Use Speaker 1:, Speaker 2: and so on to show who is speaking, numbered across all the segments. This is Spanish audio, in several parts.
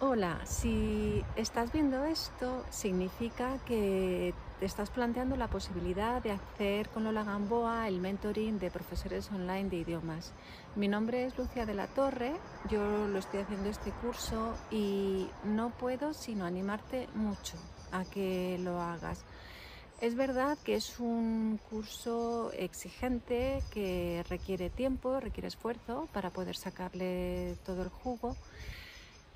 Speaker 1: Hola, si estás viendo esto, significa que te estás planteando la posibilidad de hacer con Lola Gamboa el mentoring de profesores online de idiomas. Mi nombre es Lucia de la Torre, yo lo estoy haciendo este curso y no puedo sino animarte mucho a que lo hagas. Es verdad que es un curso exigente que requiere tiempo, requiere esfuerzo para poder sacarle todo el jugo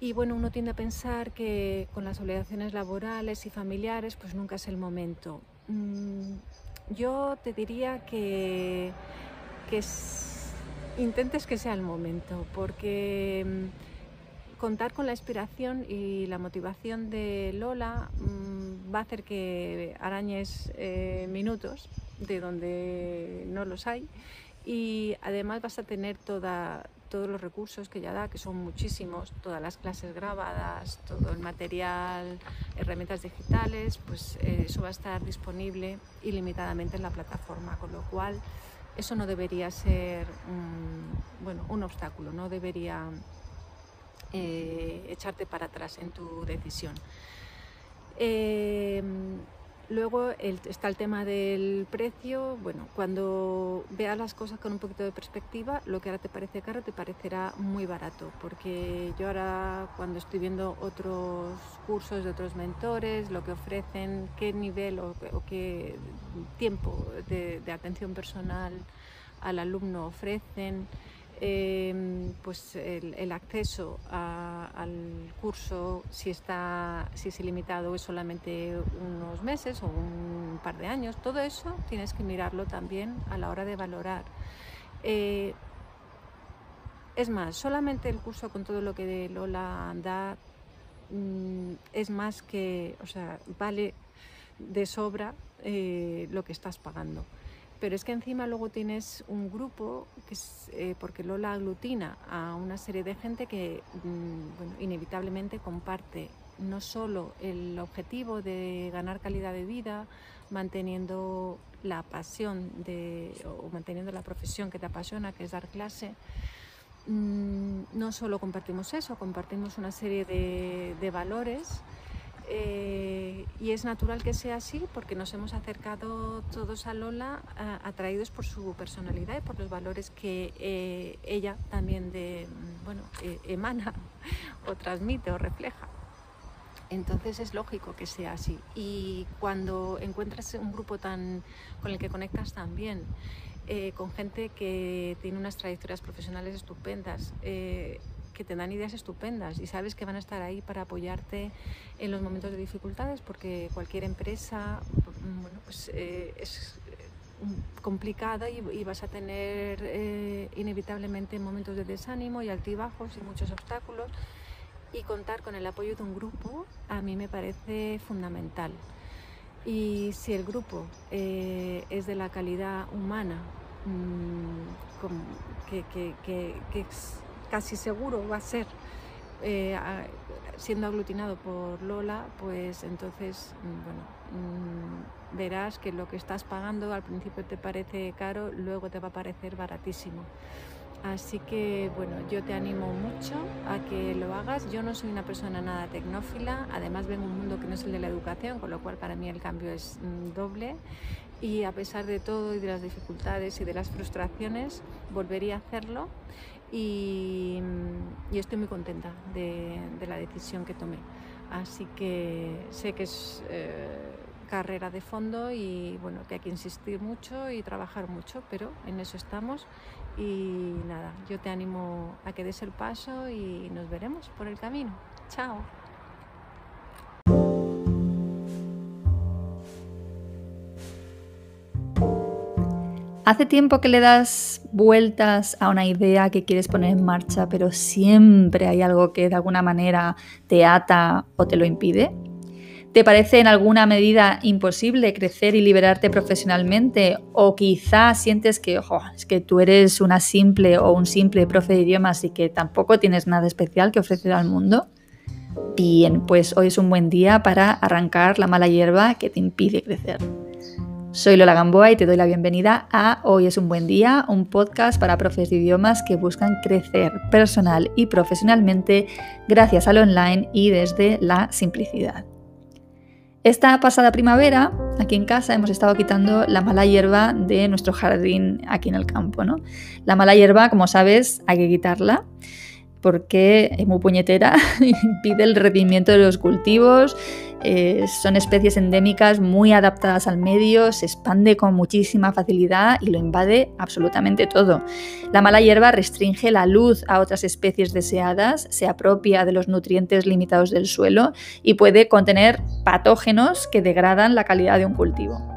Speaker 1: y bueno, uno tiende a pensar que con las obligaciones laborales y familiares, pues nunca es el momento. Mm, yo te diría que, intentes que sea el momento, porque mm, contar con la inspiración y la motivación de Lola mm, va a hacer que arañes eh, minutos de donde no los hay y además vas a tener toda, todos los recursos que ya da, que son muchísimos, todas las clases grabadas, todo el material, herramientas digitales, pues eh, eso va a estar disponible ilimitadamente en la plataforma, con lo cual eso no debería ser un, bueno, un obstáculo, no debería eh, echarte para atrás en tu decisión. Eh, Luego está el tema del precio. Bueno, cuando veas las cosas con un poquito de perspectiva, lo que ahora te parece caro te parecerá muy barato. Porque yo ahora cuando estoy viendo otros cursos de otros mentores, lo que ofrecen, qué nivel o, qué tiempo de atención personal al alumno ofrecen, Em, pues el, acceso al curso, si, está, si es ilimitado, es solamente unos meses o un par de años, todo eso tienes que mirarlo también a la hora de valorar. Eh, es más, solamente el curso con todo lo que Lola da mm, es más que, o sea, vale de sobra eh, lo que estás pagando pero es que encima luego tienes un grupo, que es, eh, porque Lola aglutina a una serie de gente que mm, inevitablemente comparte no solo el objetivo de ganar calidad de vida, manteniendo la pasión de, o manteniendo la profesión que te apasiona, que es dar clase, mm, no solo compartimos eso, compartimos una serie de valores eh, y es natural que sea así porque nos hemos acercado todos a Lola atraídos por su personalidad y por los valores que eh, ella también de, bueno, eh, emana o transmite o refleja. Entonces es lógico que sea así. Y cuando encuentras un grupo tan, con el que conectas tan bien, con gente que tiene unas trayectorias profesionales estupendas, que te dan ideas estupendas y sabes que van a estar ahí para apoyarte en los momentos de dificultades porque cualquier empresa bueno, pues, eh, es eh, complicada y, vas a tener eh, inevitablemente momentos de desánimo y altibajos y muchos obstáculos y contar con el apoyo de un grupo a mí me parece fundamental. Y si el grupo es de la calidad humana, mm, que, que, casi seguro va a ser eh, siendo aglutinado por Lola, pues entonces, mm, bueno, mm, verás que lo que estás pagando al principio te parece caro, luego te va a parecer baratísimo. Así que bueno, yo te animo mucho a que lo hagas. Yo no soy una persona nada tecnófila, además vengo un mundo que no es el de la educación, con lo cual para mí el cambio es mm, doble. Y a pesar de todo y de las dificultades y de las frustraciones, volvería a hacerlo y, estoy muy contenta de, la decisión que tomé. Así que sé que es eh, carrera de fondo y bueno, que hay que insistir mucho y trabajar mucho, pero en eso estamos y nada, yo te animo a que des el paso y nos veremos por el camino. Chao.
Speaker 2: Hace tiempo que le das vueltas a una idea que quieres poner en marcha, pero siempre hay algo que de alguna manera te ata o te lo impide. ¿Te parece en alguna medida imposible crecer y liberarte profesionalmente? ¿O quizás sientes que, es que tú eres una simple o un simple profe de idiomas y que tampoco tienes nada especial que ofrecer al mundo? Bien, pues hoy es un buen día para arrancar la mala hierba que te impide crecer. Soy Lola Gamboa y te doy la bienvenida a Hoy es un buen día, un podcast para profes de idiomas que buscan crecer personal y profesionalmente gracias al online y desde la simplicidad. Esta pasada primavera, aquí en casa, hemos estado quitando la mala hierba de nuestro jardín aquí en el campo. ¿no? La mala hierba, como sabes, hay que quitarla porque es muy puñetera, impide el rendimiento de los cultivos, eh, son especies endémicas muy adaptadas al medio, se expande con muchísima facilidad y lo invade absolutamente todo. La mala hierba restringe la luz a otras especies deseadas, se apropia de los nutrientes limitados del suelo y puede contener patógenos que degradan la calidad de un cultivo.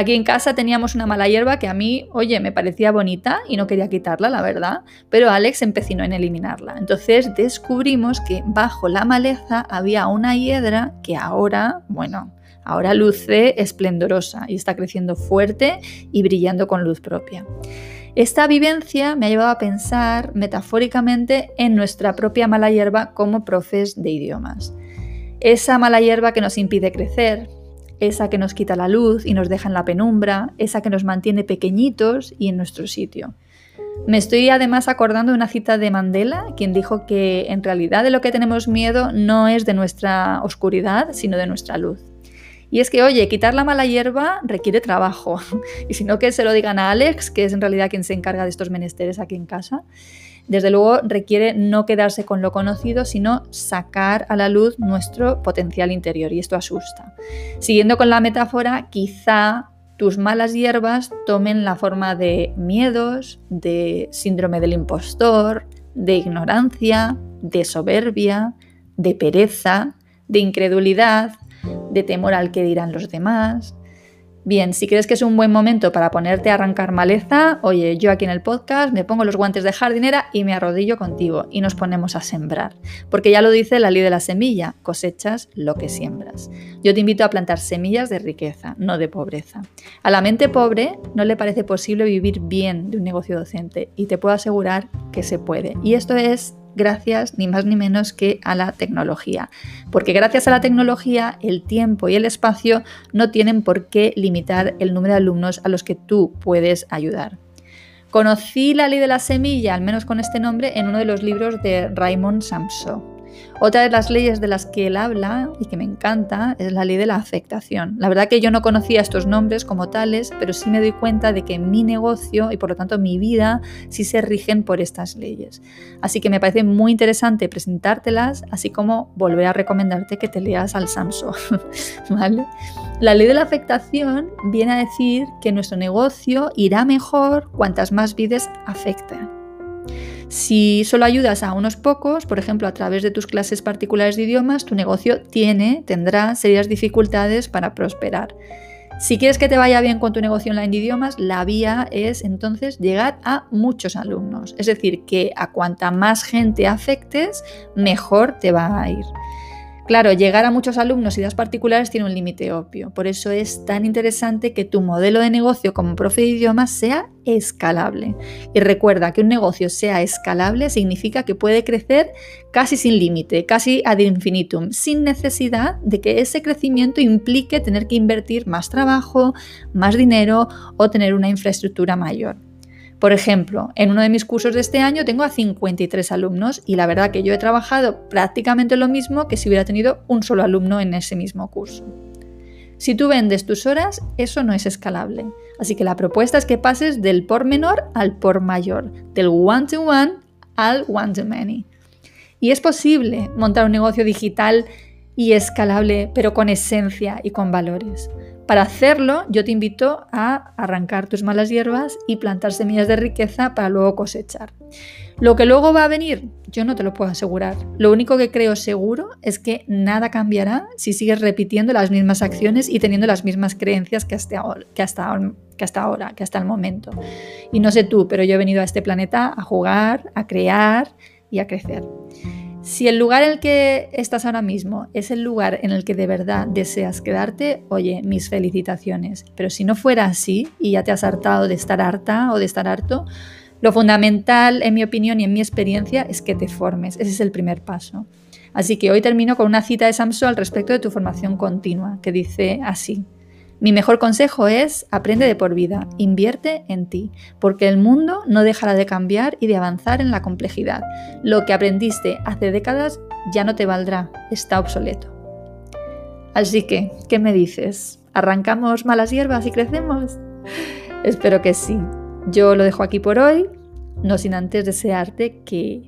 Speaker 2: Aquí en casa teníamos una mala hierba que a mí, oye, me parecía bonita y no quería quitarla, la verdad, pero Alex empecinó en eliminarla. Entonces descubrimos que bajo la maleza había una hiedra que ahora, bueno, ahora luce esplendorosa y está creciendo fuerte y brillando con luz propia. Esta vivencia me ha llevado a pensar metafóricamente en nuestra propia mala hierba como profes de idiomas. Esa mala hierba que nos impide crecer, esa que nos quita la luz y nos deja en la penumbra, esa que nos mantiene pequeñitos y en nuestro sitio. Me estoy además acordando de una cita de Mandela, quien dijo que en realidad de lo que tenemos miedo no es de nuestra oscuridad, sino de nuestra luz. Y es que, oye, quitar la mala hierba requiere trabajo. Y si no, que se lo digan a Alex, que es en realidad quien se encarga de estos menesteres aquí en casa. Desde luego requiere no quedarse con lo conocido, sino sacar a la luz nuestro potencial interior y esto asusta. Siguiendo con la metáfora, quizá tus malas hierbas tomen la forma de miedos, de síndrome del impostor, de ignorancia, de soberbia, de pereza, de incredulidad, de temor al que dirán los demás, Bien, si crees que es un buen momento para ponerte a arrancar maleza, oye, yo aquí en el podcast me pongo los guantes de jardinera y me arrodillo contigo y nos ponemos a sembrar. Porque ya lo dice la ley de la semilla, cosechas lo que siembras. Yo te invito a plantar semillas de riqueza, no de pobreza. A la mente pobre no le parece posible vivir bien de un negocio docente y te puedo asegurar que se puede. Y esto es gracias ni más ni menos que a la tecnología. Porque gracias a la tecnología el tiempo y el espacio no tienen por qué limitar el número de alumnos a los que tú puedes ayudar. Conocí la ley de la semilla, al menos con este nombre, en uno de los libros de Raymond Samso. Otra de las leyes de las que él habla y que me encanta es la ley de la afectación. La verdad que yo no conocía estos nombres como tales, pero sí me doy cuenta de que mi negocio y por lo tanto mi vida sí se rigen por estas leyes. Así que me parece muy interesante presentártelas, así como volver a recomendarte que te leas al Samso. ¿Vale? La ley de la afectación viene a decir que nuestro negocio irá mejor cuantas más vidas afecten. Si solo ayudas a unos pocos, por ejemplo, a través de tus clases particulares de idiomas, tu negocio tiene, tendrá serias dificultades para prosperar. Si quieres que te vaya bien con tu negocio online de idiomas, la vía es entonces llegar a muchos alumnos. Es decir, que a cuanta más gente afectes, mejor te va a ir. Claro, llegar a muchos alumnos y das particulares tiene un límite obvio. Por eso es tan interesante que tu modelo de negocio como profe de idiomas sea escalable. Y recuerda que un negocio sea escalable significa que puede crecer casi sin límite, casi ad infinitum, sin necesidad de que ese crecimiento implique tener que invertir más trabajo, más dinero o tener una infraestructura mayor. Por ejemplo, en uno de mis cursos de este año tengo a 53 alumnos y la verdad que yo he trabajado prácticamente lo mismo que si hubiera tenido un solo alumno en ese mismo curso. Si tú vendes tus horas, eso no es escalable. Así que la propuesta es que pases del por menor al por mayor, del one-to-one al one-to-many. Y es posible montar un negocio digital y escalable, pero con esencia y con valores. Para hacerlo, yo te invito a arrancar tus malas hierbas y plantar semillas de riqueza para luego cosechar. Lo que luego va a venir, yo no te lo puedo asegurar. Lo único que creo seguro es que nada cambiará si sigues repitiendo las mismas acciones y teniendo las mismas creencias que hasta ahora, que hasta, que hasta ahora, que hasta el momento. Y no sé tú, pero yo he venido a este planeta a jugar, a crear y a crecer. Si el lugar en el que estás ahora mismo es el lugar en el que de verdad deseas quedarte, oye, mis felicitaciones. Pero si no fuera así y ya te has hartado de estar harta o de estar harto, lo fundamental, en mi opinión y en mi experiencia, es que te formes. Ese es el primer paso. Así que hoy termino con una cita de Samso al respecto de tu formación continua, que dice así. Mi mejor consejo es aprende de por vida, invierte en ti, porque el mundo no dejará de cambiar y de avanzar en la complejidad. Lo que aprendiste hace décadas ya no te valdrá, está obsoleto. Así que, ¿qué me dices? ¿Arrancamos malas hierbas y crecemos? Espero que sí. Yo lo dejo aquí por hoy, no sin antes desearte que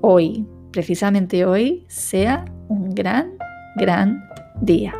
Speaker 2: hoy, precisamente hoy, sea un gran, gran día.